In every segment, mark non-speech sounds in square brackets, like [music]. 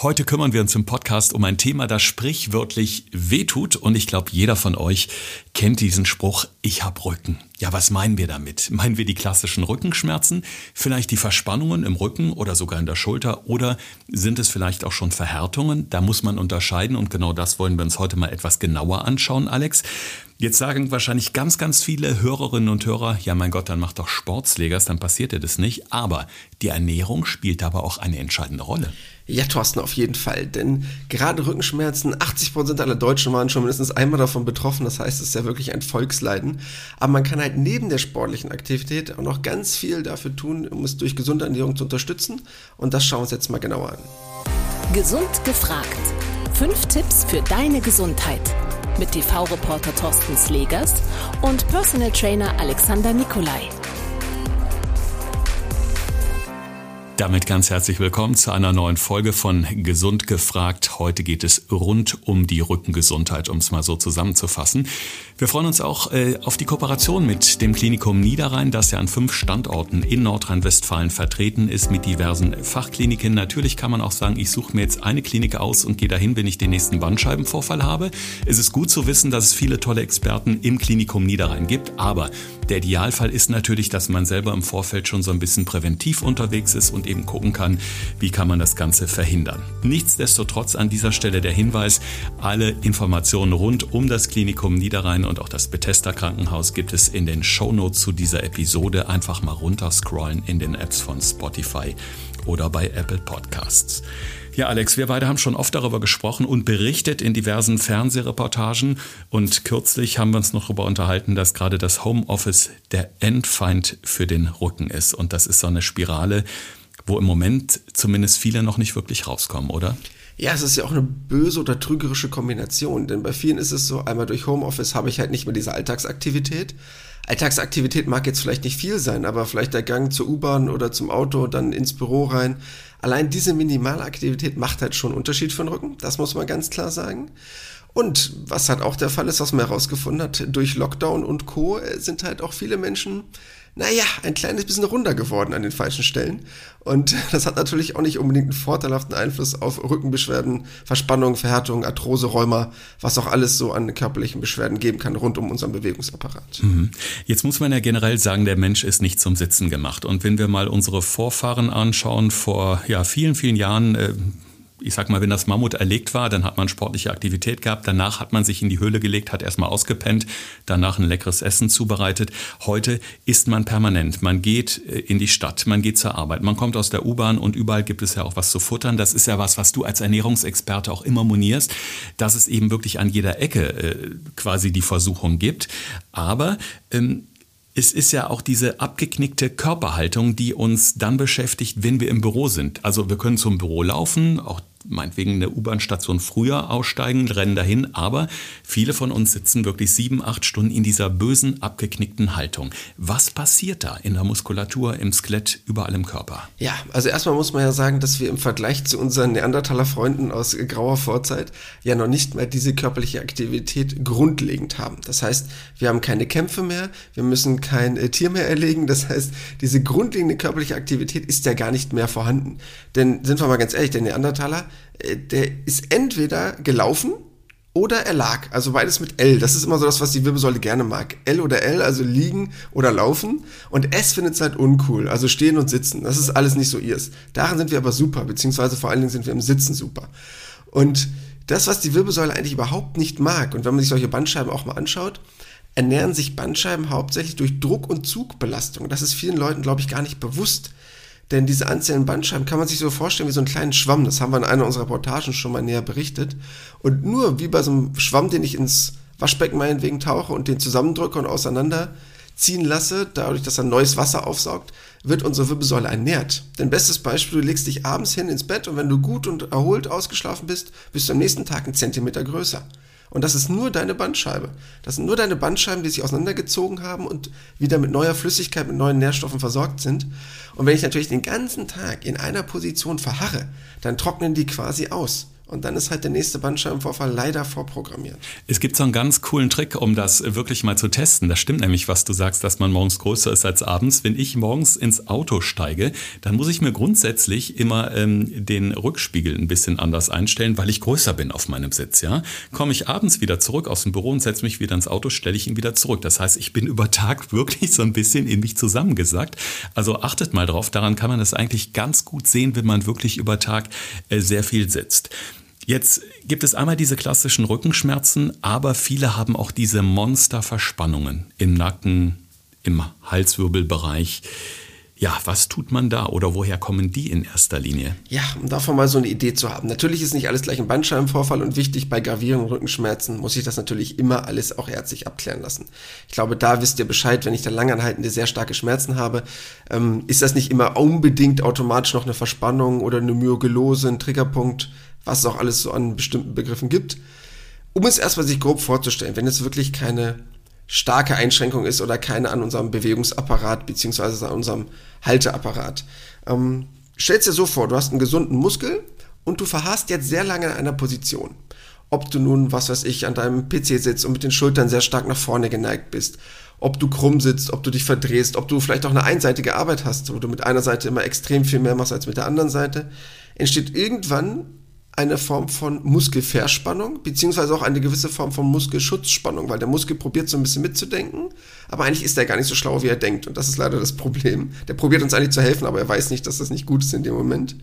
Heute kümmern wir uns im Podcast um ein Thema, das sprichwörtlich wehtut. Und ich glaube, jeder von euch kennt diesen Spruch, ich hab Rücken. Ja, was meinen wir damit? Meinen wir die klassischen Rückenschmerzen, vielleicht die Verspannungen im Rücken oder sogar in der Schulter oder sind es vielleicht auch schon Verhärtungen? Da muss man unterscheiden und genau das wollen wir uns heute mal etwas genauer anschauen, Alex. Jetzt sagen wahrscheinlich ganz, ganz viele Hörerinnen und Hörer, ja mein Gott, dann macht doch Sportslegers, dann passiert dir das nicht. Aber die Ernährung spielt aber auch eine entscheidende Rolle. Ja, Thorsten, auf jeden Fall. Denn gerade Rückenschmerzen, 80% aller Deutschen waren schon mindestens einmal davon betroffen. Das heißt, es ist ja wirklich ein Volksleiden. Aber man kann halt neben der sportlichen Aktivität auch noch ganz viel dafür tun, um es durch gesunde Ernährung zu unterstützen. Und das schauen wir uns jetzt mal genauer an. Gesund gefragt. Fünf Tipps für deine Gesundheit. Mit TV-Reporter Thorsten Slegers und Personal Trainer Alexander Nikolai. Damit ganz herzlich willkommen zu einer neuen Folge von Gesund gefragt. Heute geht es rund um die Rückengesundheit, um es mal so zusammenzufassen. Wir freuen uns auch äh, auf die Kooperation mit dem Klinikum Niederrhein, das ja an fünf Standorten in Nordrhein-Westfalen vertreten ist mit diversen Fachkliniken. Natürlich kann man auch sagen, ich suche mir jetzt eine Klinik aus und gehe dahin, wenn ich den nächsten Bandscheibenvorfall habe. Es ist gut zu wissen, dass es viele tolle Experten im Klinikum Niederrhein gibt, aber der Idealfall ist natürlich, dass man selber im Vorfeld schon so ein bisschen präventiv unterwegs ist und eben gucken kann, wie kann man das Ganze verhindern. Nichtsdestotrotz an dieser Stelle der Hinweis, alle Informationen rund um das Klinikum Niederrhein und auch das Bethesda Krankenhaus gibt es in den Shownotes zu dieser Episode. Einfach mal runterscrollen in den Apps von Spotify oder bei Apple Podcasts. Ja, Alex, wir beide haben schon oft darüber gesprochen und berichtet in diversen Fernsehreportagen. Und kürzlich haben wir uns noch darüber unterhalten, dass gerade das Homeoffice der Endfeind für den Rücken ist. Und das ist so eine Spirale, wo im Moment zumindest viele noch nicht wirklich rauskommen, oder? Ja, es ist ja auch eine böse oder trügerische Kombination, denn bei vielen ist es so, einmal durch Homeoffice habe ich halt nicht mehr diese Alltagsaktivität. Alltagsaktivität mag jetzt vielleicht nicht viel sein, aber vielleicht der Gang zur U-Bahn oder zum Auto, dann ins Büro rein. Allein diese Minimalaktivität macht halt schon Unterschied für den Rücken, das muss man ganz klar sagen. Und was halt auch der Fall ist, was man herausgefunden hat, durch Lockdown und Co. sind halt auch viele Menschen naja, ein kleines bisschen runder geworden an den falschen Stellen. Und [laughs] das hat natürlich auch nicht unbedingt einen vorteilhaften Einfluss auf Rückenbeschwerden, Verspannung, Verhärtung, Arthrose, Rheuma, was auch alles so an körperlichen Beschwerden geben kann rund um unseren Bewegungsapparat. Mhm. Jetzt muss man ja generell sagen, der Mensch ist nicht zum Sitzen gemacht. Und wenn wir mal unsere Vorfahren anschauen, vor ja, vielen, vielen Jahren, äh, ich sag mal, wenn das Mammut erlegt war, dann hat man sportliche Aktivität gehabt. Danach hat man sich in die Höhle gelegt, hat erstmal ausgepennt, danach ein leckeres Essen zubereitet. Heute isst man permanent. Man geht äh, in die Stadt, man geht zur Arbeit, man kommt aus der U-Bahn und überall gibt es ja auch was zu futtern. Das ist ja was, was du als Ernährungsexperte auch immer monierst, dass es eben wirklich an jeder Ecke äh, quasi die Versuchung gibt. Aber ähm, es ist ja auch diese abgeknickte Körperhaltung, die uns dann beschäftigt, wenn wir im Büro sind. Also wir können zum Büro laufen, auch meinetwegen eine U-Bahn-Station früher aussteigen, rennen dahin, aber viele von uns sitzen wirklich sieben, acht Stunden in dieser bösen, abgeknickten Haltung. Was passiert da in der Muskulatur, im Skelett, überall im Körper? Ja, also erstmal muss man ja sagen, dass wir im Vergleich zu unseren Neandertaler Freunden aus grauer Vorzeit ja noch nicht mehr diese körperliche Aktivität grundlegend haben. Das heißt, wir haben keine Kämpfe mehr, wir müssen kein äh, Tier mehr erlegen, das heißt, diese grundlegende körperliche Aktivität ist ja gar nicht mehr vorhanden. Denn sind wir mal ganz ehrlich, der Neandertaler, der ist entweder gelaufen oder er lag. Also beides mit L. Das ist immer so das, was die Wirbelsäule gerne mag. L oder L, also liegen oder laufen. Und S findet es halt uncool. Also stehen und sitzen. Das ist alles nicht so ihrs. Daran sind wir aber super, beziehungsweise vor allen Dingen sind wir im Sitzen super. Und das, was die Wirbelsäule eigentlich überhaupt nicht mag, und wenn man sich solche Bandscheiben auch mal anschaut, ernähren sich Bandscheiben hauptsächlich durch Druck- und Zugbelastung. Das ist vielen Leuten, glaube ich, gar nicht bewusst. Denn diese einzelnen Bandscheiben kann man sich so vorstellen wie so einen kleinen Schwamm. Das haben wir in einer unserer Reportagen schon mal näher berichtet. Und nur wie bei so einem Schwamm, den ich ins Waschbecken meinetwegen tauche und den zusammendrücke und auseinanderziehen lasse, dadurch, dass er neues Wasser aufsaugt, wird unsere Wirbelsäule ernährt. Denn bestes Beispiel, du legst dich abends hin ins Bett und wenn du gut und erholt ausgeschlafen bist, bist du am nächsten Tag einen Zentimeter größer. Und das ist nur deine Bandscheibe. Das sind nur deine Bandscheiben, die sich auseinandergezogen haben und wieder mit neuer Flüssigkeit, mit neuen Nährstoffen versorgt sind. Und wenn ich natürlich den ganzen Tag in einer Position verharre, dann trocknen die quasi aus. Und dann ist halt der nächste Bandscheibenvorfall leider vorprogrammiert. Es gibt so einen ganz coolen Trick, um das wirklich mal zu testen. Das stimmt nämlich, was du sagst, dass man morgens größer ist als abends. Wenn ich morgens ins Auto steige, dann muss ich mir grundsätzlich immer ähm, den Rückspiegel ein bisschen anders einstellen, weil ich größer bin auf meinem Sitz. Ja, komme ich abends wieder zurück aus dem Büro und setze mich wieder ins Auto, stelle ich ihn wieder zurück. Das heißt, ich bin über Tag [laughs] wirklich so ein bisschen in mich zusammengesackt. Also achtet mal drauf. Daran kann man das eigentlich ganz gut sehen, wenn man wirklich über Tag äh, sehr viel sitzt. Jetzt gibt es einmal diese klassischen Rückenschmerzen, aber viele haben auch diese Monsterverspannungen im Nacken, im Halswirbelbereich. Ja, was tut man da oder woher kommen die in erster Linie? Ja, um davon mal so eine Idee zu haben. Natürlich ist nicht alles gleich ein Bandscheibenvorfall und wichtig, bei gravierenden Rückenschmerzen muss ich das natürlich immer alles auch ärztlich abklären lassen. Ich glaube, da wisst ihr Bescheid, wenn ich da langanhaltende, sehr starke Schmerzen habe, ähm, ist das nicht immer unbedingt automatisch noch eine Verspannung oder eine Myogellose, ein Triggerpunkt was es auch alles so an bestimmten Begriffen gibt. Um es erstmal sich grob vorzustellen, wenn es wirklich keine starke Einschränkung ist oder keine an unserem Bewegungsapparat beziehungsweise an unserem Halteapparat. Ähm, Stell dir so vor, du hast einen gesunden Muskel und du verharrst jetzt sehr lange in einer Position. Ob du nun, was weiß ich, an deinem PC sitzt und mit den Schultern sehr stark nach vorne geneigt bist, ob du krumm sitzt, ob du dich verdrehst, ob du vielleicht auch eine einseitige Arbeit hast, wo du mit einer Seite immer extrem viel mehr machst als mit der anderen Seite, entsteht irgendwann eine Form von Muskelverspannung, beziehungsweise auch eine gewisse Form von Muskelschutzspannung, weil der Muskel probiert so ein bisschen mitzudenken, aber eigentlich ist er gar nicht so schlau, wie er denkt. Und das ist leider das Problem. Der probiert uns eigentlich zu helfen, aber er weiß nicht, dass das nicht gut ist in dem Moment.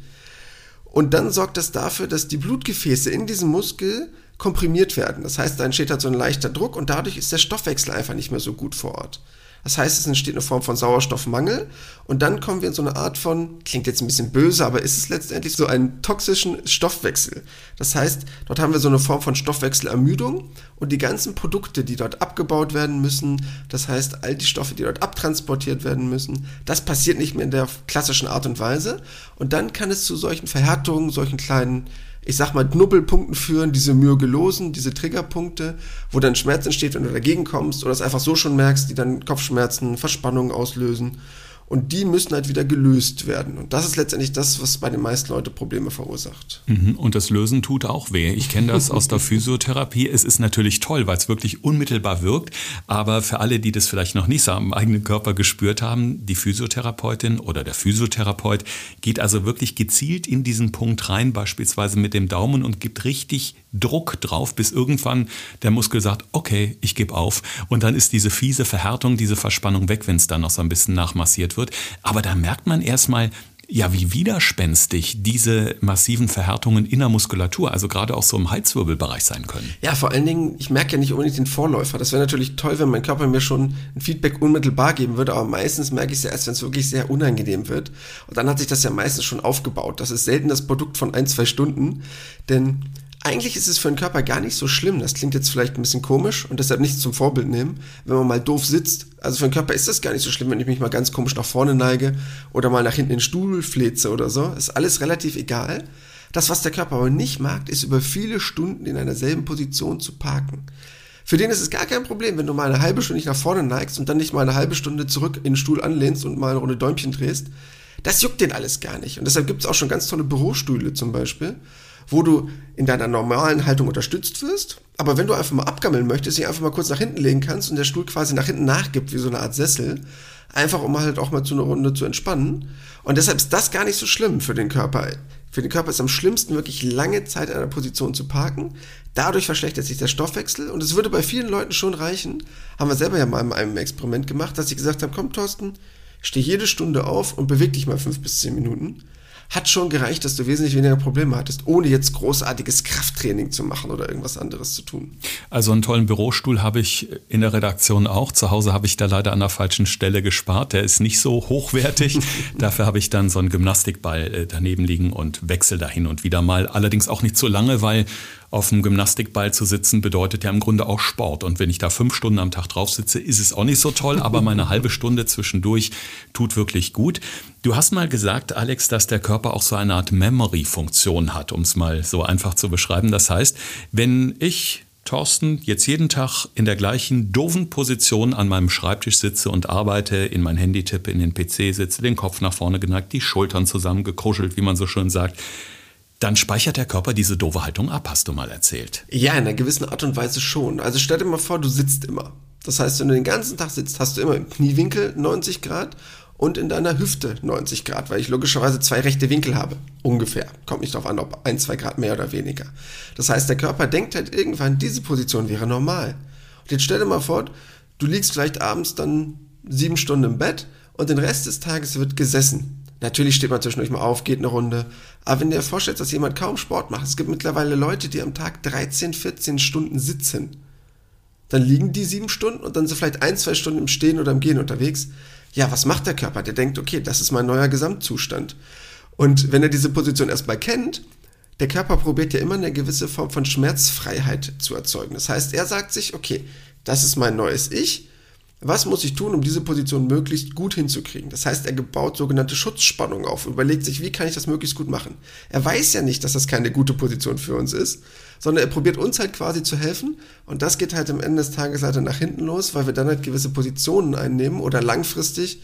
Und dann sorgt das dafür, dass die Blutgefäße in diesem Muskel komprimiert werden. Das heißt, da entsteht halt so ein leichter Druck und dadurch ist der Stoffwechsel einfach nicht mehr so gut vor Ort. Das heißt, es entsteht eine Form von Sauerstoffmangel. Und dann kommen wir in so eine Art von, klingt jetzt ein bisschen böse, aber ist es letztendlich so einen toxischen Stoffwechsel. Das heißt, dort haben wir so eine Form von Stoffwechselermüdung. Und die ganzen Produkte, die dort abgebaut werden müssen, das heißt, all die Stoffe, die dort abtransportiert werden müssen, das passiert nicht mehr in der klassischen Art und Weise. Und dann kann es zu solchen Verhärtungen, solchen kleinen ich sag mal, Knubbelpunkten führen, diese Myogelosen, diese Triggerpunkte, wo dann Schmerz entsteht, wenn du dagegen kommst oder es einfach so schon merkst, die dann Kopfschmerzen, Verspannungen auslösen. Und die müssen halt wieder gelöst werden. Und das ist letztendlich das, was bei den meisten Leuten Probleme verursacht. Mhm. Und das Lösen tut auch weh. Ich kenne das aus der [laughs] Physiotherapie. Es ist natürlich toll, weil es wirklich unmittelbar wirkt. Aber für alle, die das vielleicht noch nicht so am eigenen Körper gespürt haben, die Physiotherapeutin oder der Physiotherapeut geht also wirklich gezielt in diesen Punkt rein, beispielsweise mit dem Daumen und gibt richtig Druck drauf, bis irgendwann der Muskel sagt, okay, ich gebe auf. Und dann ist diese fiese Verhärtung, diese Verspannung weg, wenn es dann noch so ein bisschen nachmassiert wird. Aber da merkt man erstmal, ja, wie widerspenstig diese massiven Verhärtungen in der Muskulatur, also gerade auch so im Halswirbelbereich sein können. Ja, vor allen Dingen, ich merke ja nicht unbedingt den Vorläufer. Das wäre natürlich toll, wenn mein Körper mir schon ein Feedback unmittelbar geben würde, aber meistens merke ich es ja erst, wenn es wirklich sehr unangenehm wird. Und dann hat sich das ja meistens schon aufgebaut. Das ist selten das Produkt von ein, zwei Stunden, denn eigentlich ist es für den Körper gar nicht so schlimm. Das klingt jetzt vielleicht ein bisschen komisch und deshalb nichts zum Vorbild nehmen, wenn man mal doof sitzt. Also für den Körper ist das gar nicht so schlimm, wenn ich mich mal ganz komisch nach vorne neige oder mal nach hinten in den Stuhl fleze oder so. Ist alles relativ egal. Das, was der Körper aber nicht mag, ist über viele Stunden in einer selben Position zu parken. Für den ist es gar kein Problem, wenn du mal eine halbe Stunde nicht nach vorne neigst und dann nicht mal eine halbe Stunde zurück in den Stuhl anlehnst und mal eine Runde Däumchen drehst. Das juckt den alles gar nicht. Und deshalb gibt es auch schon ganz tolle Bürostühle zum Beispiel, wo du in deiner normalen Haltung unterstützt wirst. Aber wenn du einfach mal abgammeln möchtest, dich einfach mal kurz nach hinten legen kannst und der Stuhl quasi nach hinten nachgibt, wie so eine Art Sessel, einfach um halt auch mal zu einer Runde zu entspannen. Und deshalb ist das gar nicht so schlimm für den Körper. Für den Körper ist am schlimmsten wirklich lange Zeit in einer Position zu parken. Dadurch verschlechtert sich der Stoffwechsel und es würde bei vielen Leuten schon reichen, haben wir selber ja mal in einem Experiment gemacht, dass sie gesagt haben, komm Thorsten, steh jede Stunde auf und beweg dich mal fünf bis zehn Minuten hat schon gereicht, dass du wesentlich weniger Probleme hattest, ohne jetzt großartiges Krafttraining zu machen oder irgendwas anderes zu tun. Also einen tollen Bürostuhl habe ich in der Redaktion auch. Zu Hause habe ich da leider an der falschen Stelle gespart. Der ist nicht so hochwertig. [laughs] Dafür habe ich dann so einen Gymnastikball äh, daneben liegen und wechsel da hin und wieder mal. Allerdings auch nicht so lange, weil auf dem Gymnastikball zu sitzen bedeutet ja im Grunde auch Sport. Und wenn ich da fünf Stunden am Tag drauf sitze, ist es auch nicht so toll, aber meine halbe Stunde zwischendurch tut wirklich gut. Du hast mal gesagt, Alex, dass der Körper auch so eine Art Memory-Funktion hat, um es mal so einfach zu beschreiben. Das heißt, wenn ich Thorsten jetzt jeden Tag in der gleichen doofen Position an meinem Schreibtisch sitze und arbeite, in mein Handy tippe, in den PC sitze, den Kopf nach vorne geneigt, die Schultern zusammengekuschelt, wie man so schön sagt, dann speichert der Körper diese doofe Haltung ab, hast du mal erzählt. Ja, in einer gewissen Art und Weise schon. Also stell dir mal vor, du sitzt immer. Das heißt, wenn du den ganzen Tag sitzt, hast du immer im Kniewinkel 90 Grad und in deiner Hüfte 90 Grad, weil ich logischerweise zwei rechte Winkel habe. Ungefähr. Kommt nicht darauf an, ob ein, zwei Grad mehr oder weniger. Das heißt, der Körper denkt halt irgendwann, diese Position wäre normal. Und jetzt stell dir mal vor, du liegst vielleicht abends dann sieben Stunden im Bett und den Rest des Tages wird gesessen. Natürlich steht man zwischendurch mal auf, geht eine Runde. Aber wenn du dir vorstellst, dass jemand kaum Sport macht, es gibt mittlerweile Leute, die am Tag 13, 14 Stunden sitzen. Dann liegen die sieben Stunden und dann sind vielleicht ein, zwei Stunden im Stehen oder im Gehen unterwegs. Ja, was macht der Körper? Der denkt, okay, das ist mein neuer Gesamtzustand. Und wenn er diese Position erstmal kennt, der Körper probiert ja immer eine gewisse Form von Schmerzfreiheit zu erzeugen. Das heißt, er sagt sich, okay, das ist mein neues Ich was muss ich tun, um diese Position möglichst gut hinzukriegen? Das heißt, er baut sogenannte Schutzspannung auf, überlegt sich, wie kann ich das möglichst gut machen? Er weiß ja nicht, dass das keine gute Position für uns ist, sondern er probiert uns halt quasi zu helfen und das geht halt am Ende des Tages leider nach hinten los, weil wir dann halt gewisse Positionen einnehmen oder langfristig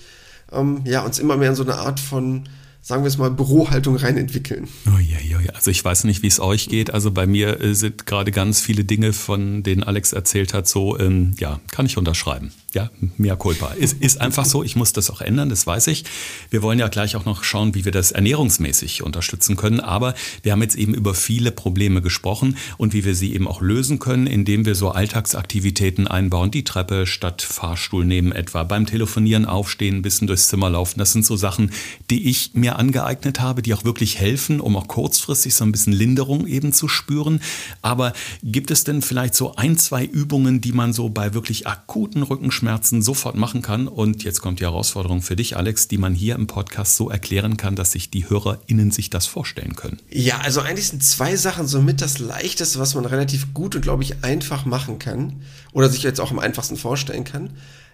ähm, ja, uns immer mehr in so eine Art von sagen wir es mal, Bürohaltung reinentwickeln. Oh, ja, ja, ja. Also ich weiß nicht, wie es euch geht. Also bei mir äh, sind gerade ganz viele Dinge, von denen Alex erzählt hat, so, ähm, ja, kann ich unterschreiben. Ja, mehr culpa. Ist, ist einfach so. Ich muss das auch ändern, das weiß ich. Wir wollen ja gleich auch noch schauen, wie wir das ernährungsmäßig unterstützen können. Aber wir haben jetzt eben über viele Probleme gesprochen und wie wir sie eben auch lösen können, indem wir so Alltagsaktivitäten einbauen. Die Treppe statt Fahrstuhl nehmen etwa. Beim Telefonieren aufstehen, ein bisschen durchs Zimmer laufen. Das sind so Sachen, die ich mir angeeignet habe, die auch wirklich helfen, um auch kurzfristig so ein bisschen Linderung eben zu spüren. Aber gibt es denn vielleicht so ein, zwei Übungen, die man so bei wirklich akuten Rückenschmerzen Rückenschmerzen sofort machen kann. Und jetzt kommt die Herausforderung für dich, Alex, die man hier im Podcast so erklären kann, dass sich die HörerInnen sich das vorstellen können. Ja, also eigentlich sind zwei Sachen somit das Leichteste, was man relativ gut und, glaube ich, einfach machen kann. Oder sich jetzt auch am einfachsten vorstellen kann.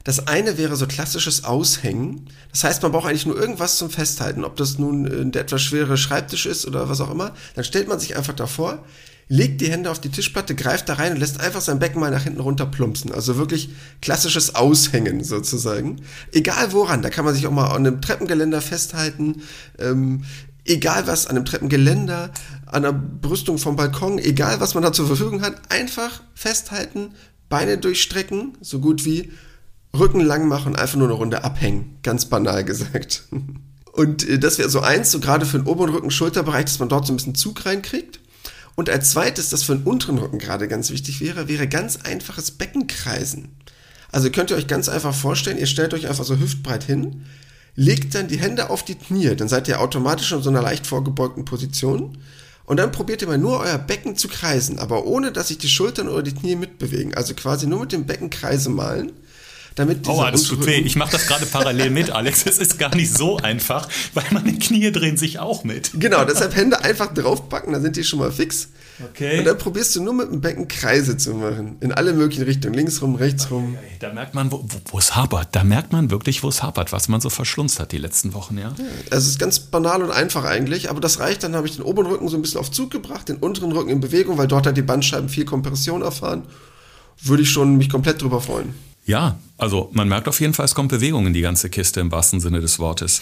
Das eine wäre so klassisches Aushängen. Das heißt, man braucht eigentlich nur irgendwas zum Festhalten, ob das nun der etwas schwere Schreibtisch ist oder was auch immer. Dann stellt man sich einfach davor, legt die Hände auf die Tischplatte, greift da rein und lässt einfach sein Becken mal nach hinten runter plumpsen. Also wirklich klassisches Aushängen sozusagen. Egal woran, da kann man sich auch mal an einem Treppengeländer festhalten. Ähm, egal was, an einem Treppengeländer, an der Brüstung vom Balkon, egal was man da zur Verfügung hat, einfach festhalten, Beine durchstrecken, so gut wie Rücken lang machen, einfach nur eine Runde abhängen. Ganz banal gesagt. [laughs] Und äh, das wäre so eins, so gerade für den oberen Rücken, Schulterbereich, dass man dort so ein bisschen Zug reinkriegt. Und als zweites, das für den unteren Rücken gerade ganz wichtig wäre, wäre ganz einfaches Beckenkreisen. Also könnt ihr euch ganz einfach vorstellen, ihr stellt euch einfach so hüftbreit hin, legt dann die Hände auf die Knie, dann seid ihr automatisch in so einer leicht vorgebeugten Position. Und dann probiert ihr mal nur euer Becken zu kreisen, aber ohne dass sich die Schultern oder die Knie mitbewegen. Also quasi nur mit dem Becken Kreise malen damit Aua, das tut weh. Ich mache das gerade parallel mit, Alex. Es ist gar nicht so einfach, weil meine Knie drehen sich auch mit. Genau, deshalb Hände einfach draufpacken, dann sind die schon mal fix. Okay. Und dann probierst du nur mit dem Becken Kreise zu machen. In alle möglichen Richtungen. Links rum, rechts rum. Da merkt man, wo, wo es hapert. Da merkt man wirklich, wo es hapert, was man so verschlunzt hat die letzten Wochen, ja. ja. Es ist ganz banal und einfach eigentlich, aber das reicht. Dann habe ich den oberen Rücken so ein bisschen auf Zug gebracht, den unteren Rücken in Bewegung, weil dort hat die Bandscheiben viel Kompression erfahren. Würde ich schon mich komplett drüber freuen. Ja, also man merkt auf jeden Fall, es kommt Bewegung in die ganze Kiste im wahrsten Sinne des Wortes.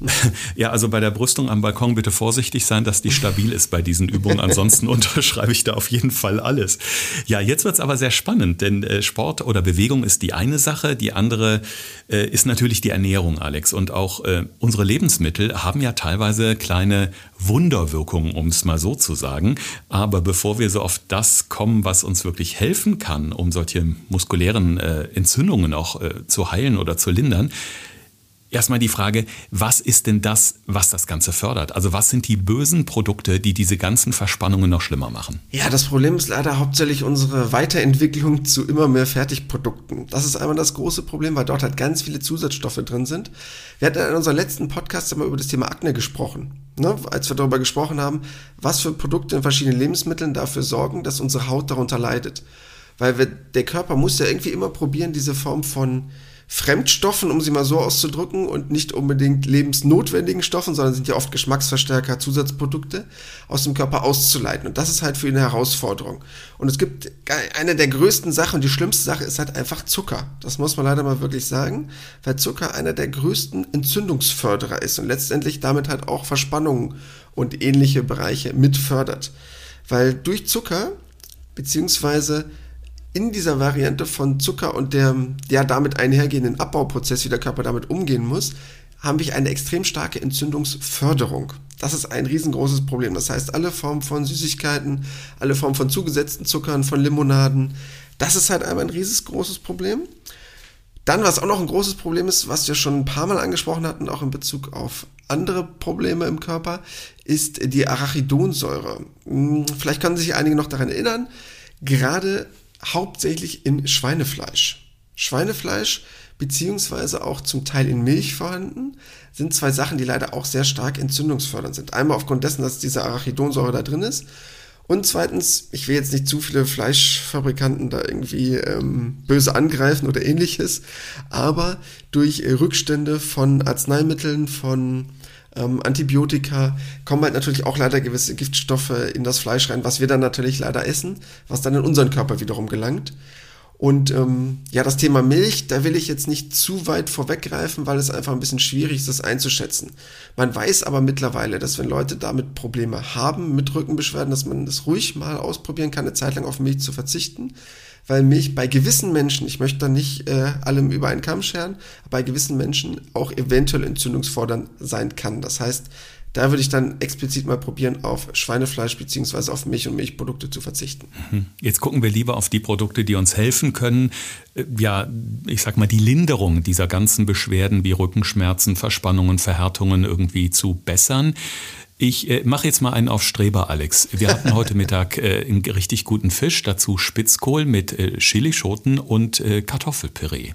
[laughs] ja, also bei der Brüstung am Balkon bitte vorsichtig sein, dass die stabil ist bei diesen Übungen. Ansonsten [laughs] unterschreibe ich da auf jeden Fall alles. Ja, jetzt wird's aber sehr spannend, denn äh, Sport oder Bewegung ist die eine Sache, die andere äh, ist natürlich die Ernährung, Alex. Und auch äh, unsere Lebensmittel haben ja teilweise kleine Wunderwirkungen, um es mal so zu sagen. Aber bevor wir so auf das kommen, was uns wirklich helfen kann, um solche muskulären äh, Entzündungen auch äh, zu heilen oder zu lindern, Erstmal die Frage, was ist denn das, was das Ganze fördert? Also was sind die bösen Produkte, die diese ganzen Verspannungen noch schlimmer machen? Ja, das Problem ist leider hauptsächlich unsere Weiterentwicklung zu immer mehr Fertigprodukten. Das ist einmal das große Problem, weil dort halt ganz viele Zusatzstoffe drin sind. Wir hatten in unserem letzten Podcast immer über das Thema Akne gesprochen. Ne? Als wir darüber gesprochen haben, was für Produkte in verschiedenen Lebensmitteln dafür sorgen, dass unsere Haut darunter leidet. Weil wir, der Körper muss ja irgendwie immer probieren, diese Form von Fremdstoffen, um sie mal so auszudrücken, und nicht unbedingt lebensnotwendigen Stoffen, sondern sind ja oft Geschmacksverstärker, Zusatzprodukte, aus dem Körper auszuleiten. Und das ist halt für ihn eine Herausforderung. Und es gibt eine der größten Sachen, die schlimmste Sache ist halt einfach Zucker. Das muss man leider mal wirklich sagen, weil Zucker einer der größten Entzündungsförderer ist und letztendlich damit halt auch Verspannungen und ähnliche Bereiche mitfördert. Weil durch Zucker, beziehungsweise in dieser Variante von Zucker und der, der damit einhergehenden Abbauprozess, wie der Körper damit umgehen muss, haben wir eine extrem starke Entzündungsförderung. Das ist ein riesengroßes Problem. Das heißt, alle Formen von Süßigkeiten, alle Formen von zugesetzten Zuckern, von Limonaden, das ist halt einmal ein riesengroßes Problem. Dann, was auch noch ein großes Problem ist, was wir schon ein paar Mal angesprochen hatten, auch in Bezug auf andere Probleme im Körper, ist die Arachidonsäure. Hm, vielleicht können sich einige noch daran erinnern. Gerade hauptsächlich in Schweinefleisch. Schweinefleisch beziehungsweise auch zum Teil in Milch vorhanden, sind zwei Sachen, die leider auch sehr stark entzündungsfördernd sind. Einmal aufgrund dessen, dass diese Arachidonsäure da drin ist und zweitens, ich will jetzt nicht zu viele Fleischfabrikanten da irgendwie ähm, böse angreifen oder ähnliches, aber durch Rückstände von Arzneimitteln, von ähm, Antibiotika kommen halt natürlich auch leider gewisse Giftstoffe in das Fleisch rein, was wir dann natürlich leider essen, was dann in unseren Körper wiederum gelangt. Und ähm, ja, das Thema Milch, da will ich jetzt nicht zu weit vorweggreifen, weil es einfach ein bisschen schwierig ist, das einzuschätzen. Man weiß aber mittlerweile, dass wenn Leute damit Probleme haben mit Rückenbeschwerden, dass man das ruhig mal ausprobieren kann, eine Zeit lang auf Milch zu verzichten weil Milch bei gewissen Menschen, ich möchte da nicht äh, allem über einen Kamm scheren, bei gewissen Menschen auch eventuell entzündungsfordernd sein kann. Das heißt, da würde ich dann explizit mal probieren, auf Schweinefleisch beziehungsweise auf Milch und Milchprodukte zu verzichten. Mhm. Jetzt gucken wir lieber auf die Produkte, die uns helfen können, äh, ja, ich sag mal, die Linderung dieser ganzen Beschwerden wie Rückenschmerzen, Verspannungen, Verhärtungen irgendwie zu bessern. Ich äh, mache jetzt mal einen auf Streber, Alex. Wir hatten [laughs] heute Mittag äh, einen richtig guten Fisch, dazu Spitzkohl mit äh, Chilischoten und äh, Kartoffelpüree.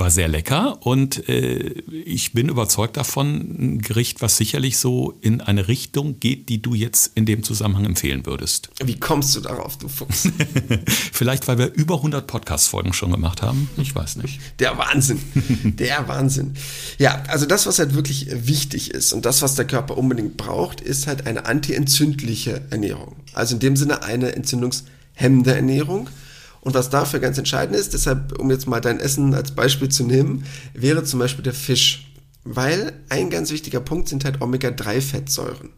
War sehr lecker und äh, ich bin überzeugt davon, ein Gericht, was sicherlich so in eine Richtung geht, die du jetzt in dem Zusammenhang empfehlen würdest. Wie kommst du darauf, du Fuchs? [laughs] Vielleicht, weil wir über 100 Podcast-Folgen schon gemacht haben. Ich weiß nicht. Der Wahnsinn. Der Wahnsinn. Ja, also das, was halt wirklich wichtig ist und das, was der Körper unbedingt braucht, ist halt eine antientzündliche Ernährung. Also in dem Sinne eine entzündungshemmende Ernährung und was dafür ganz entscheidend ist, deshalb, um jetzt mal dein Essen als Beispiel zu nehmen, wäre zum Beispiel der Fisch. Weil ein ganz wichtiger Punkt sind halt Omega-3-Fettsäuren.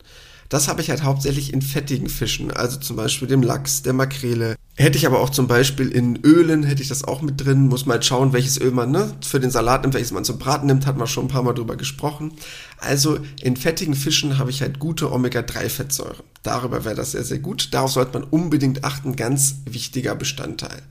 Das habe ich halt hauptsächlich in fettigen Fischen, also zum Beispiel dem Lachs, der Makrele. Hätte ich aber auch zum Beispiel in Ölen, hätte ich das auch mit drin. Muss mal halt schauen, welches Öl man ne, für den Salat nimmt, welches man zum Braten nimmt, hat man schon ein paar Mal drüber gesprochen. Also in fettigen Fischen habe ich halt gute Omega-3-Fettsäuren. Darüber wäre das sehr, sehr gut. Darauf sollte man unbedingt achten, ganz wichtiger Bestandteil.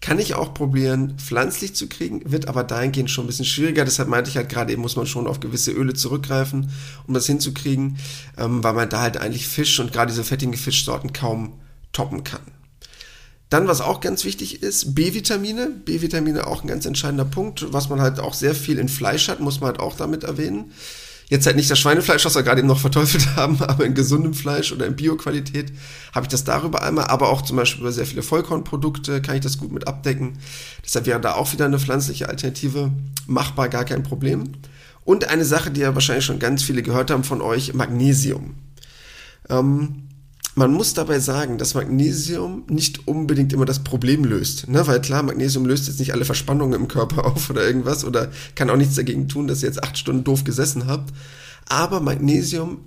Kann ich auch probieren, pflanzlich zu kriegen, wird aber dahingehend schon ein bisschen schwieriger. Deshalb meinte ich halt gerade eben, muss man schon auf gewisse Öle zurückgreifen, um das hinzukriegen, ähm, weil man da halt eigentlich Fisch und gerade diese fettigen Fischsorten kaum toppen kann. Dann, was auch ganz wichtig ist, B-Vitamine. B-Vitamine auch ein ganz entscheidender Punkt, was man halt auch sehr viel in Fleisch hat, muss man halt auch damit erwähnen. Jetzt halt nicht das Schweinefleisch, was wir gerade eben noch verteufelt [laughs] haben, aber in gesundem Fleisch oder in Bio-Qualität habe ich das darüber einmal, aber auch zum Beispiel über sehr viele Vollkornprodukte kann ich das gut mit abdecken. Deshalb wäre da auch wieder eine pflanzliche Alternative machbar, gar kein Problem. Und eine Sache, die ja wahrscheinlich schon ganz viele gehört haben von euch, Magnesium. Ähm, man muss dabei sagen, dass Magnesium nicht unbedingt immer das Problem löst. Ne? Weil klar, Magnesium löst jetzt nicht alle Verspannungen im Körper [laughs] auf oder irgendwas oder kann auch nichts dagegen tun, dass ihr jetzt acht Stunden doof gesessen habt. Aber Magnesium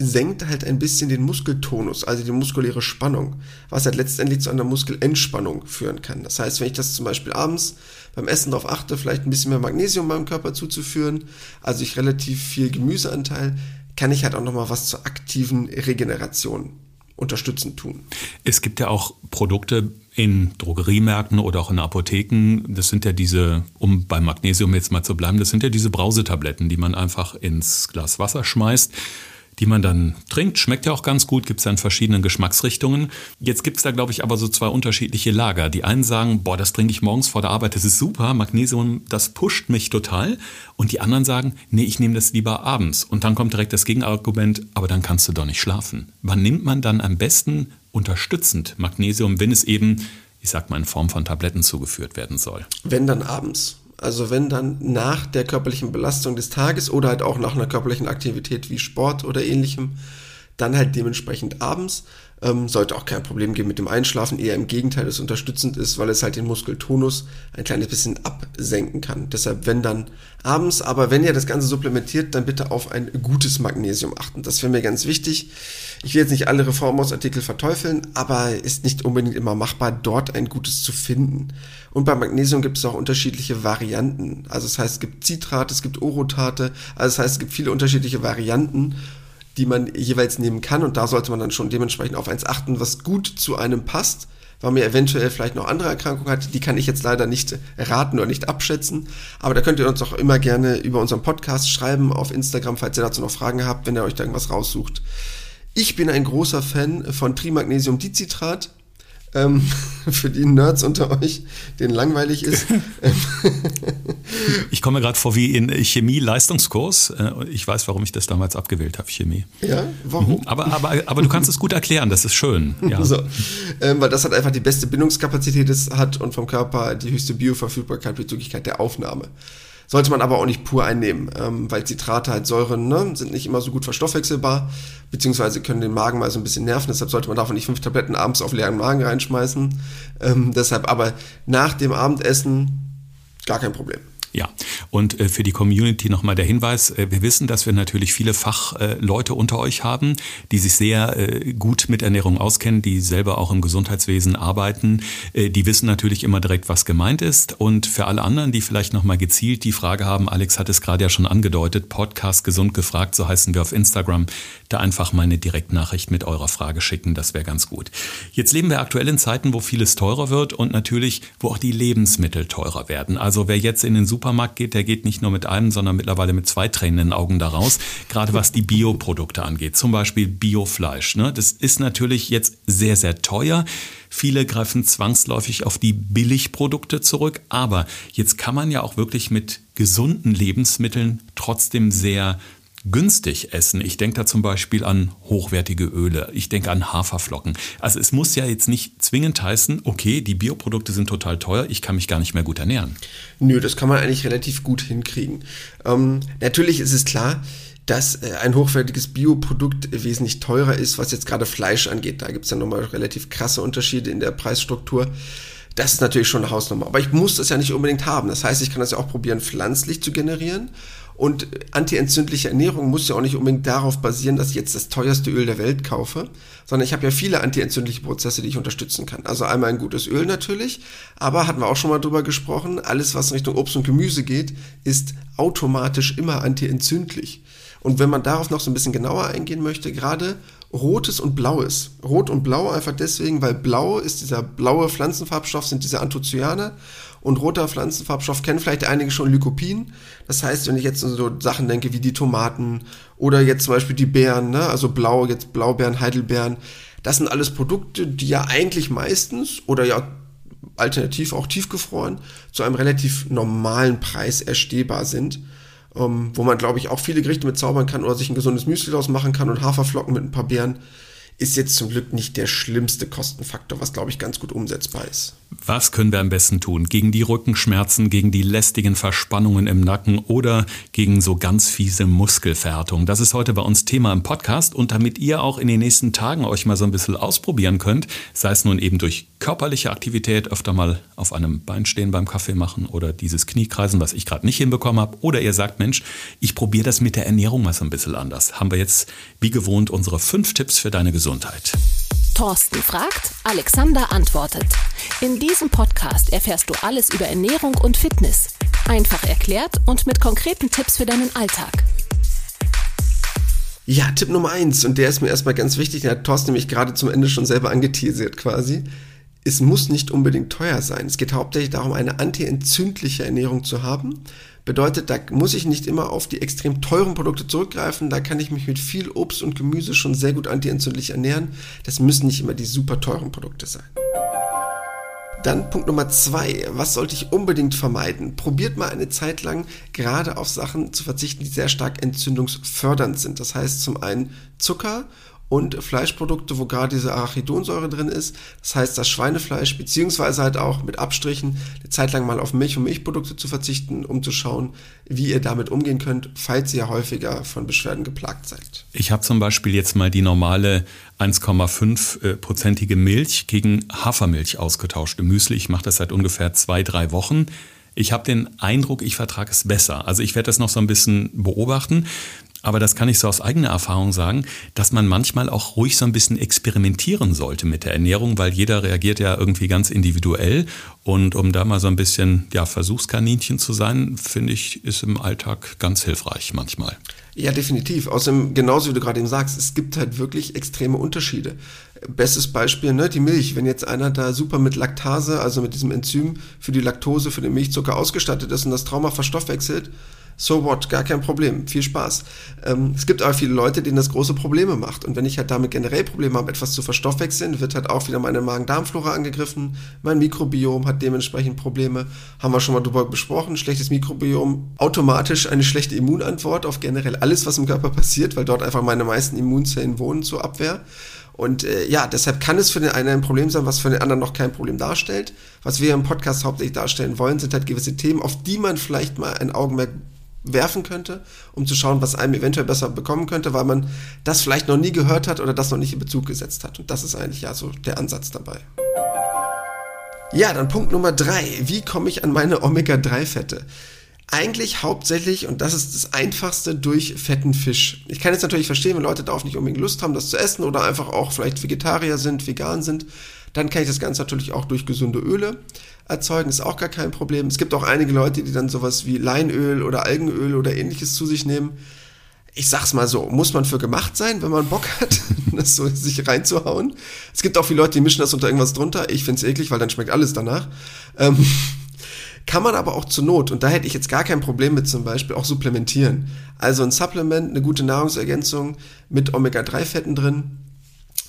senkt halt ein bisschen den Muskeltonus, also die muskuläre Spannung, was halt letztendlich zu einer Muskelentspannung führen kann. Das heißt, wenn ich das zum Beispiel abends beim Essen darauf achte, vielleicht ein bisschen mehr Magnesium meinem Körper zuzuführen, also ich relativ viel Gemüseanteil, kann ich halt auch nochmal was zur aktiven Regeneration unterstützend tun. Es gibt ja auch Produkte in Drogeriemärkten oder auch in Apotheken. Das sind ja diese, um beim Magnesium jetzt mal zu bleiben, das sind ja diese Brausetabletten, die man einfach ins Glas Wasser schmeißt die man dann trinkt. Schmeckt ja auch ganz gut, gibt es ja in verschiedenen Geschmacksrichtungen. Jetzt gibt es da, glaube ich, aber so zwei unterschiedliche Lager. Die einen sagen, boah, das trinke ich morgens vor der Arbeit, das ist super, Magnesium, das pusht mich total. Und die anderen sagen, nee, ich nehme das lieber abends. Und dann kommt direkt das Gegenargument, aber dann kannst du doch nicht schlafen. Wann nimmt man dann am besten unterstützend Magnesium, wenn es eben, ich sag mal, in Form von Tabletten zugeführt werden soll? Wenn dann abends. Also wenn dann nach der körperlichen Belastung des Tages oder halt auch nach einer körperlichen Aktivität wie Sport oder ähnlichem, dann halt dementsprechend abends. Ähm, sollte auch kein Problem geben mit dem Einschlafen, eher im Gegenteil, es unterstützend ist, weil es halt den Muskeltonus ein kleines bisschen absenken kann. Deshalb, wenn dann abends, aber wenn ihr das Ganze supplementiert, dann bitte auf ein gutes Magnesium achten. Das wäre mir ganz wichtig. Ich will jetzt nicht alle Reformhausartikel verteufeln, aber ist nicht unbedingt immer machbar, dort ein gutes zu finden. Und bei Magnesium gibt es auch unterschiedliche Varianten. Also das heißt, es gibt Citrate, es gibt Orotate, also das heißt, es gibt viele unterschiedliche Varianten die man jeweils nehmen kann. Und da sollte man dann schon dementsprechend auf eins achten, was gut zu einem passt, weil man eventuell vielleicht noch andere Erkrankungen hat. Die kann ich jetzt leider nicht raten oder nicht abschätzen. Aber da könnt ihr uns auch immer gerne über unseren Podcast schreiben auf Instagram, falls ihr dazu noch Fragen habt, wenn ihr euch da irgendwas raussucht. Ich bin ein großer Fan von Trimagnesium Dicitrat ähm, [laughs] für die Nerds unter euch, denen langweilig ist. [laughs] ich komme gerade vor wie in Chemie-Leistungskurs. Äh, ich weiß, warum ich das damals abgewählt habe, Chemie. Ja, warum? Mhm. Aber, aber, aber du kannst es gut erklären, das ist schön. Ja. So, ähm, weil das hat einfach die beste Bindungskapazität hat und vom Körper die höchste Bioverfügbarkeit bezüglich der Aufnahme. Sollte man aber auch nicht pur einnehmen, ähm, weil Zitrate halt Säuren ne, sind nicht immer so gut verstoffwechselbar, beziehungsweise können den Magen mal so ein bisschen nerven. Deshalb sollte man davon nicht fünf Tabletten abends auf leeren Magen reinschmeißen. Ähm, deshalb aber nach dem Abendessen gar kein Problem. Ja, und äh, für die Community nochmal der Hinweis, äh, wir wissen, dass wir natürlich viele Fachleute unter euch haben, die sich sehr äh, gut mit Ernährung auskennen, die selber auch im Gesundheitswesen arbeiten. Die wissen natürlich immer direkt, was gemeint ist. Und für alle anderen, die vielleicht nochmal gezielt die Frage haben, Alex hat es gerade ja schon angedeutet, Podcast Gesund gefragt, so heißen wir auf Instagram, da einfach mal eine Direktnachricht mit eurer Frage schicken, das wäre ganz gut. Jetzt leben wir aktuell in Zeiten, wo vieles teurer wird und natürlich, wo auch die Lebensmittel teurer werden. Also wer jetzt in den Super Supermarkt geht, der geht nicht nur mit einem, sondern mittlerweile mit zwei tränenden Augen daraus. Gerade was die Bioprodukte angeht, zum Beispiel Biofleisch. Ne? Das ist natürlich jetzt sehr, sehr teuer. Viele greifen zwangsläufig auf die Billigprodukte zurück, aber jetzt kann man ja auch wirklich mit gesunden Lebensmitteln trotzdem sehr günstig essen. Ich denke da zum Beispiel an hochwertige Öle. Ich denke an Haferflocken. Also es muss ja jetzt nicht zwingend heißen, okay, die Bioprodukte sind total teuer, ich kann mich gar nicht mehr gut ernähren. Nö, das kann man eigentlich relativ gut hinkriegen. Ähm, natürlich ist es klar, dass äh, ein hochwertiges Bioprodukt wesentlich teurer ist, was jetzt gerade Fleisch angeht. Da gibt es ja nochmal relativ krasse Unterschiede in der Preisstruktur. Das ist natürlich schon eine Hausnummer. Aber ich muss das ja nicht unbedingt haben. Das heißt, ich kann das ja auch probieren, pflanzlich zu generieren und antientzündliche Ernährung muss ja auch nicht unbedingt darauf basieren, dass ich jetzt das teuerste Öl der Welt kaufe, sondern ich habe ja viele antientzündliche Prozesse, die ich unterstützen kann. Also einmal ein gutes Öl natürlich, aber hatten wir auch schon mal drüber gesprochen, alles was in Richtung Obst und Gemüse geht, ist automatisch immer antientzündlich. Und wenn man darauf noch so ein bisschen genauer eingehen möchte, gerade rotes und blaues. Rot und blau einfach deswegen, weil blau ist dieser blaue Pflanzenfarbstoff, sind diese Anthocyane und roter Pflanzenfarbstoff kennen vielleicht einige schon Lycopin. Das heißt, wenn ich jetzt an so Sachen denke wie die Tomaten oder jetzt zum Beispiel die Beeren, ne? also blau, jetzt Blaubeeren, Heidelbeeren, das sind alles Produkte, die ja eigentlich meistens oder ja alternativ auch tiefgefroren zu einem relativ normalen Preis erstehbar sind. Ähm, wo man, glaube ich, auch viele Gerichte mit zaubern kann oder sich ein gesundes Müsli draus machen kann und Haferflocken mit ein paar Beeren ist jetzt zum Glück nicht der schlimmste Kostenfaktor, was glaube ich ganz gut umsetzbar ist. Was können wir am besten tun? Gegen die Rückenschmerzen, gegen die lästigen Verspannungen im Nacken oder gegen so ganz fiese Muskelverhärtung? Das ist heute bei uns Thema im Podcast und damit ihr auch in den nächsten Tagen euch mal so ein bisschen ausprobieren könnt, sei es nun eben durch körperliche Aktivität, öfter mal auf einem Bein stehen beim Kaffee machen oder dieses Kniekreisen, was ich gerade nicht hinbekommen habe, oder ihr sagt, Mensch, ich probiere das mit der Ernährung mal so ein bisschen anders. Haben wir jetzt wie gewohnt unsere fünf Tipps für deine Gesundheit. Thorsten fragt, Alexander antwortet. In diesem Podcast erfährst du alles über Ernährung und Fitness. Einfach erklärt und mit konkreten Tipps für deinen Alltag. Ja, Tipp Nummer eins, und der ist mir erstmal ganz wichtig, den hat Thorsten nämlich gerade zum Ende schon selber angeteasert quasi. Es muss nicht unbedingt teuer sein. Es geht hauptsächlich darum, eine antientzündliche Ernährung zu haben Bedeutet, da muss ich nicht immer auf die extrem teuren Produkte zurückgreifen. Da kann ich mich mit viel Obst und Gemüse schon sehr gut antientzündlich ernähren. Das müssen nicht immer die super teuren Produkte sein. Dann Punkt Nummer zwei. Was sollte ich unbedingt vermeiden? Probiert mal eine Zeit lang gerade auf Sachen zu verzichten, die sehr stark entzündungsfördernd sind. Das heißt zum einen Zucker und Fleischprodukte, wo gerade diese Arachidonsäure drin ist. Das heißt, das Schweinefleisch, beziehungsweise halt auch mit Abstrichen eine Zeit lang mal auf Milch und Milchprodukte zu verzichten, um zu schauen, wie ihr damit umgehen könnt, falls ihr häufiger von Beschwerden geplagt seid. Ich habe zum Beispiel jetzt mal die normale 1,5-prozentige Milch gegen Hafermilch ausgetauscht im Müsli. Ich mache das seit ungefähr zwei, drei Wochen. Ich habe den Eindruck, ich vertrage es besser. Also ich werde das noch so ein bisschen beobachten. Aber das kann ich so aus eigener Erfahrung sagen, dass man manchmal auch ruhig so ein bisschen experimentieren sollte mit der Ernährung, weil jeder reagiert ja irgendwie ganz individuell. Und um da mal so ein bisschen ja, Versuchskaninchen zu sein, finde ich, ist im Alltag ganz hilfreich manchmal. Ja, definitiv. Außerdem, genauso wie du gerade eben sagst, es gibt halt wirklich extreme Unterschiede. Bestes Beispiel, ne, die Milch. Wenn jetzt einer da super mit Laktase, also mit diesem Enzym für die Laktose, für den Milchzucker ausgestattet ist und das Trauma verstoffwechselt, so what, gar kein Problem, viel Spaß. Ähm, es gibt aber viele Leute, denen das große Probleme macht. Und wenn ich halt damit generell Probleme habe, etwas zu verstoffwechseln, wird halt auch wieder meine Magen-Darm-Flora angegriffen. Mein Mikrobiom hat dementsprechend Probleme. Haben wir schon mal drüber besprochen. Schlechtes Mikrobiom, automatisch eine schlechte Immunantwort auf generell alles, was im Körper passiert, weil dort einfach meine meisten Immunzellen wohnen zur Abwehr. Und äh, ja, deshalb kann es für den einen ein Problem sein, was für den anderen noch kein Problem darstellt. Was wir im Podcast hauptsächlich darstellen wollen, sind halt gewisse Themen, auf die man vielleicht mal ein Augenmerk werfen könnte, um zu schauen, was einem eventuell besser bekommen könnte, weil man das vielleicht noch nie gehört hat oder das noch nicht in Bezug gesetzt hat. Und das ist eigentlich ja so der Ansatz dabei. Ja, dann Punkt Nummer drei. Wie komme ich an meine Omega-3-Fette? Eigentlich hauptsächlich, und das ist das Einfachste, durch fetten Fisch. Ich kann jetzt natürlich verstehen, wenn Leute darauf nicht unbedingt Lust haben, das zu essen oder einfach auch vielleicht Vegetarier sind, vegan sind, dann kann ich das Ganze natürlich auch durch gesunde Öle erzeugen, ist auch gar kein Problem. Es gibt auch einige Leute, die dann sowas wie Leinöl oder Algenöl oder ähnliches zu sich nehmen. Ich sag's mal so, muss man für gemacht sein, wenn man Bock hat, [laughs] das so sich reinzuhauen. Es gibt auch viele Leute, die mischen das unter irgendwas drunter. Ich find's eklig, weil dann schmeckt alles danach. Ähm, [laughs] kann man aber auch zur Not, und da hätte ich jetzt gar kein Problem mit zum Beispiel, auch supplementieren. Also ein Supplement, eine gute Nahrungsergänzung mit Omega-3-Fetten drin,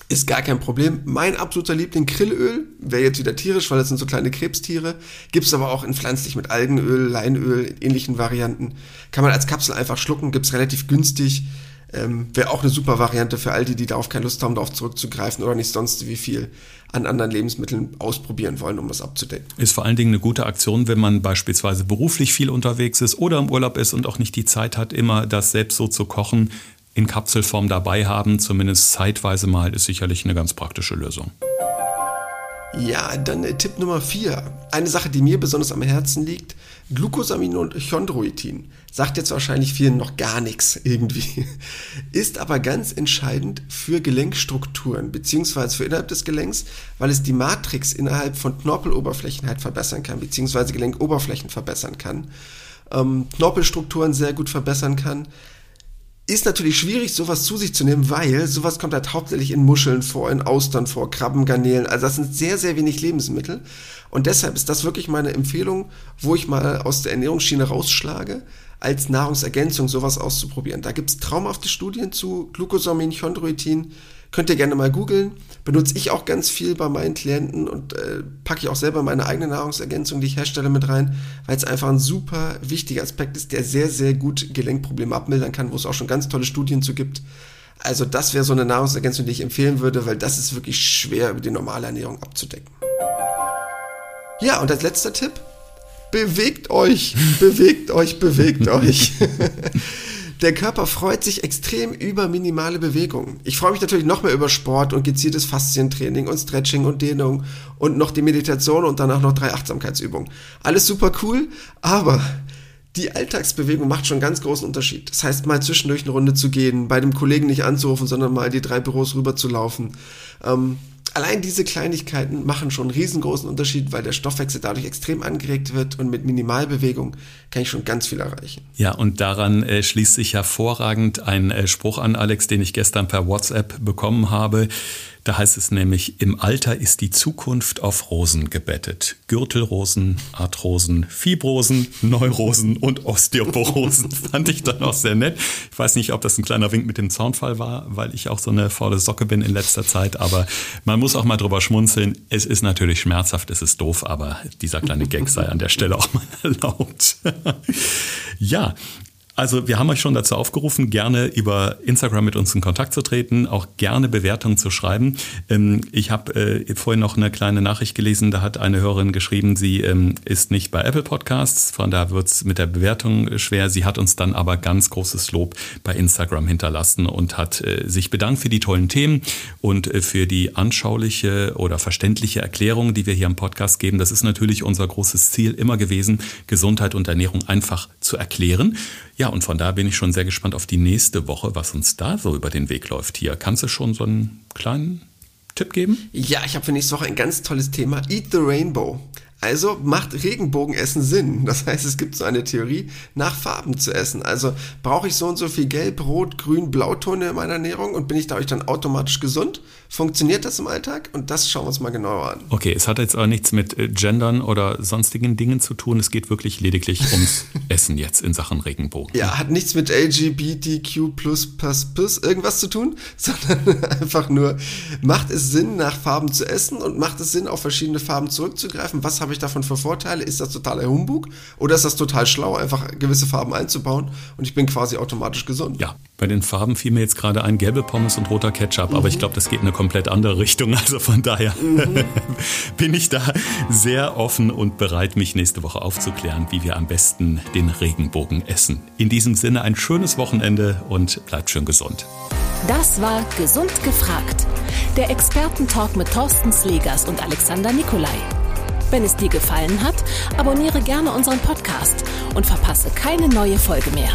ist gar kein Problem. Mein absoluter Liebling Krillöl, wäre jetzt wieder tierisch, weil das sind so kleine Krebstiere. Gibt es aber auch in pflanzlich mit Algenöl, Leinöl, ähnlichen Varianten. Kann man als Kapsel einfach schlucken, gibt es relativ günstig. Ähm, wäre auch eine super Variante für all die, die darauf keine Lust haben, darauf zurückzugreifen oder nicht sonst wie viel an anderen Lebensmitteln ausprobieren wollen, um das abzudecken. Ist vor allen Dingen eine gute Aktion, wenn man beispielsweise beruflich viel unterwegs ist oder im Urlaub ist und auch nicht die Zeit hat, immer das selbst so zu kochen in Kapselform dabei haben, zumindest zeitweise mal, ist sicherlich eine ganz praktische Lösung. Ja, dann äh, Tipp Nummer 4. Eine Sache, die mir besonders am Herzen liegt, Glucosamin und Chondroitin. Sagt jetzt wahrscheinlich vielen noch gar nichts irgendwie. [laughs] Ist aber ganz entscheidend für Gelenkstrukturen, beziehungsweise für innerhalb des Gelenks, weil es die Matrix innerhalb von Knorpeloberflächen halt verbessern kann, beziehungsweise Gelenkoberflächen verbessern kann. Ähm, Knorpelstrukturen sehr gut verbessern kann ist natürlich schwierig, sowas zu sich zu nehmen, weil sowas kommt halt hauptsächlich in Muscheln vor, in Austern vor, Krabben, Garnelen. Also das sind sehr, sehr wenig Lebensmittel. Und deshalb ist das wirklich meine Empfehlung, wo ich mal aus der Ernährungsschiene rausschlage, als Nahrungsergänzung sowas auszuprobieren. Da gibt's traumhafte Studien zu Glucosamin, Chondroitin, Könnt ihr gerne mal googeln. Benutze ich auch ganz viel bei meinen Klienten und äh, packe ich auch selber meine eigene Nahrungsergänzung, die ich herstelle, mit rein, weil es einfach ein super wichtiger Aspekt ist, der sehr, sehr gut Gelenkprobleme abmildern kann, wo es auch schon ganz tolle Studien zu gibt. Also das wäre so eine Nahrungsergänzung, die ich empfehlen würde, weil das ist wirklich schwer über die normale Ernährung abzudecken. Ja, und als letzter Tipp, bewegt euch, bewegt euch, bewegt euch. [laughs] der Körper freut sich extrem über minimale Bewegungen. Ich freue mich natürlich noch mehr über Sport und gezieltes Faszientraining und Stretching und Dehnung und noch die Meditation und danach noch drei Achtsamkeitsübungen. Alles super cool, aber die Alltagsbewegung macht schon einen ganz großen Unterschied. Das heißt, mal zwischendurch eine Runde zu gehen, bei dem Kollegen nicht anzurufen, sondern mal die drei Büros rüber zu laufen. Ähm, allein diese Kleinigkeiten machen schon einen riesengroßen Unterschied, weil der Stoffwechsel dadurch extrem angeregt wird und mit Minimalbewegung kann ich schon ganz viel erreichen. Ja, und daran äh, schließt sich hervorragend ein äh, Spruch an, Alex, den ich gestern per WhatsApp bekommen habe. Da heißt es nämlich, im Alter ist die Zukunft auf Rosen gebettet. Gürtelrosen, Arthrosen, Fibrosen, Neurosen und Osteoporosen. [laughs] Fand ich dann auch sehr nett. Ich weiß nicht, ob das ein kleiner Wink mit dem Zaunfall war, weil ich auch so eine faule Socke bin in letzter Zeit. Aber man muss auch mal drüber schmunzeln. Es ist natürlich schmerzhaft, es ist doof, aber dieser kleine Gag sei an der Stelle auch mal [laughs] erlaubt. [laughs] ja, Also wir haben euch schon dazu aufgerufen, gerne über Instagram mit uns in Kontakt zu treten, auch gerne Bewertungen zu schreiben. Ähm, ich habe äh, vorhin noch eine kleine Nachricht gelesen, da hat eine Hörerin geschrieben, sie ähm, ist nicht bei Apple Podcasts, von da wird es mit der Bewertung schwer. Sie hat uns dann aber ganz großes Lob bei Instagram hinterlassen und hat äh, sich bedankt für die tollen Themen und äh, für die anschauliche oder verständliche Erklärung, die wir hier im Podcast geben. Das ist natürlich unser großes Ziel immer gewesen, Gesundheit und Ernährung einfach zu erklären. Und von da bin ich schon sehr gespannt auf die nächste Woche, was uns da so über den Weg läuft hier. Kannst du schon so einen kleinen Tipp geben? Ja, ich habe für nächste Woche ein ganz tolles Thema. Eat the Rainbow. Also macht Regenbogenessen Sinn. Das heißt, es gibt so eine Theorie, nach Farben zu essen. Also brauche ich so und so viel Gelb, Rot, Grün, Blautöne in meiner Ernährung und bin ich dadurch dann automatisch gesund? Funktioniert das im Alltag? Und das schauen wir uns mal genauer an. Okay, es hat jetzt aber nichts mit äh, Gendern oder sonstigen Dingen zu tun. Es geht wirklich lediglich ums [laughs] Essen jetzt in Sachen Regenbogen. Ja, hat nichts mit LGBTQ irgendwas zu tun, [laughs] sondern einfach nur, macht es Sinn, nach Farben zu essen und macht es Sinn, auf verschiedene Farben zurückzugreifen? Was habe ich davon für Vorteile? Ist das totaler Humbug oder ist das total schlau, einfach gewisse Farben einzubauen und ich bin quasi automatisch gesund? Ja, bei den Farben fiel mir jetzt gerade ein gelbe Pommes und roter Ketchup, mhm. aber ich glaube, das geht in eine komplett andere Richtung. Also von daher mhm. [laughs] bin ich da sehr offen und bereit, mich nächste Woche aufzuklären, wie wir am besten den Regenbogen essen. In diesem Sinne ein schönes Wochenende und bleibt schön gesund. Das war Gesund gefragt. Der Expertentalk mit Thorsten Slegers und Alexander Nikolai. Wenn es dir gefallen hat, abonniere gerne unseren Podcast und verpasse keine neue Folge mehr.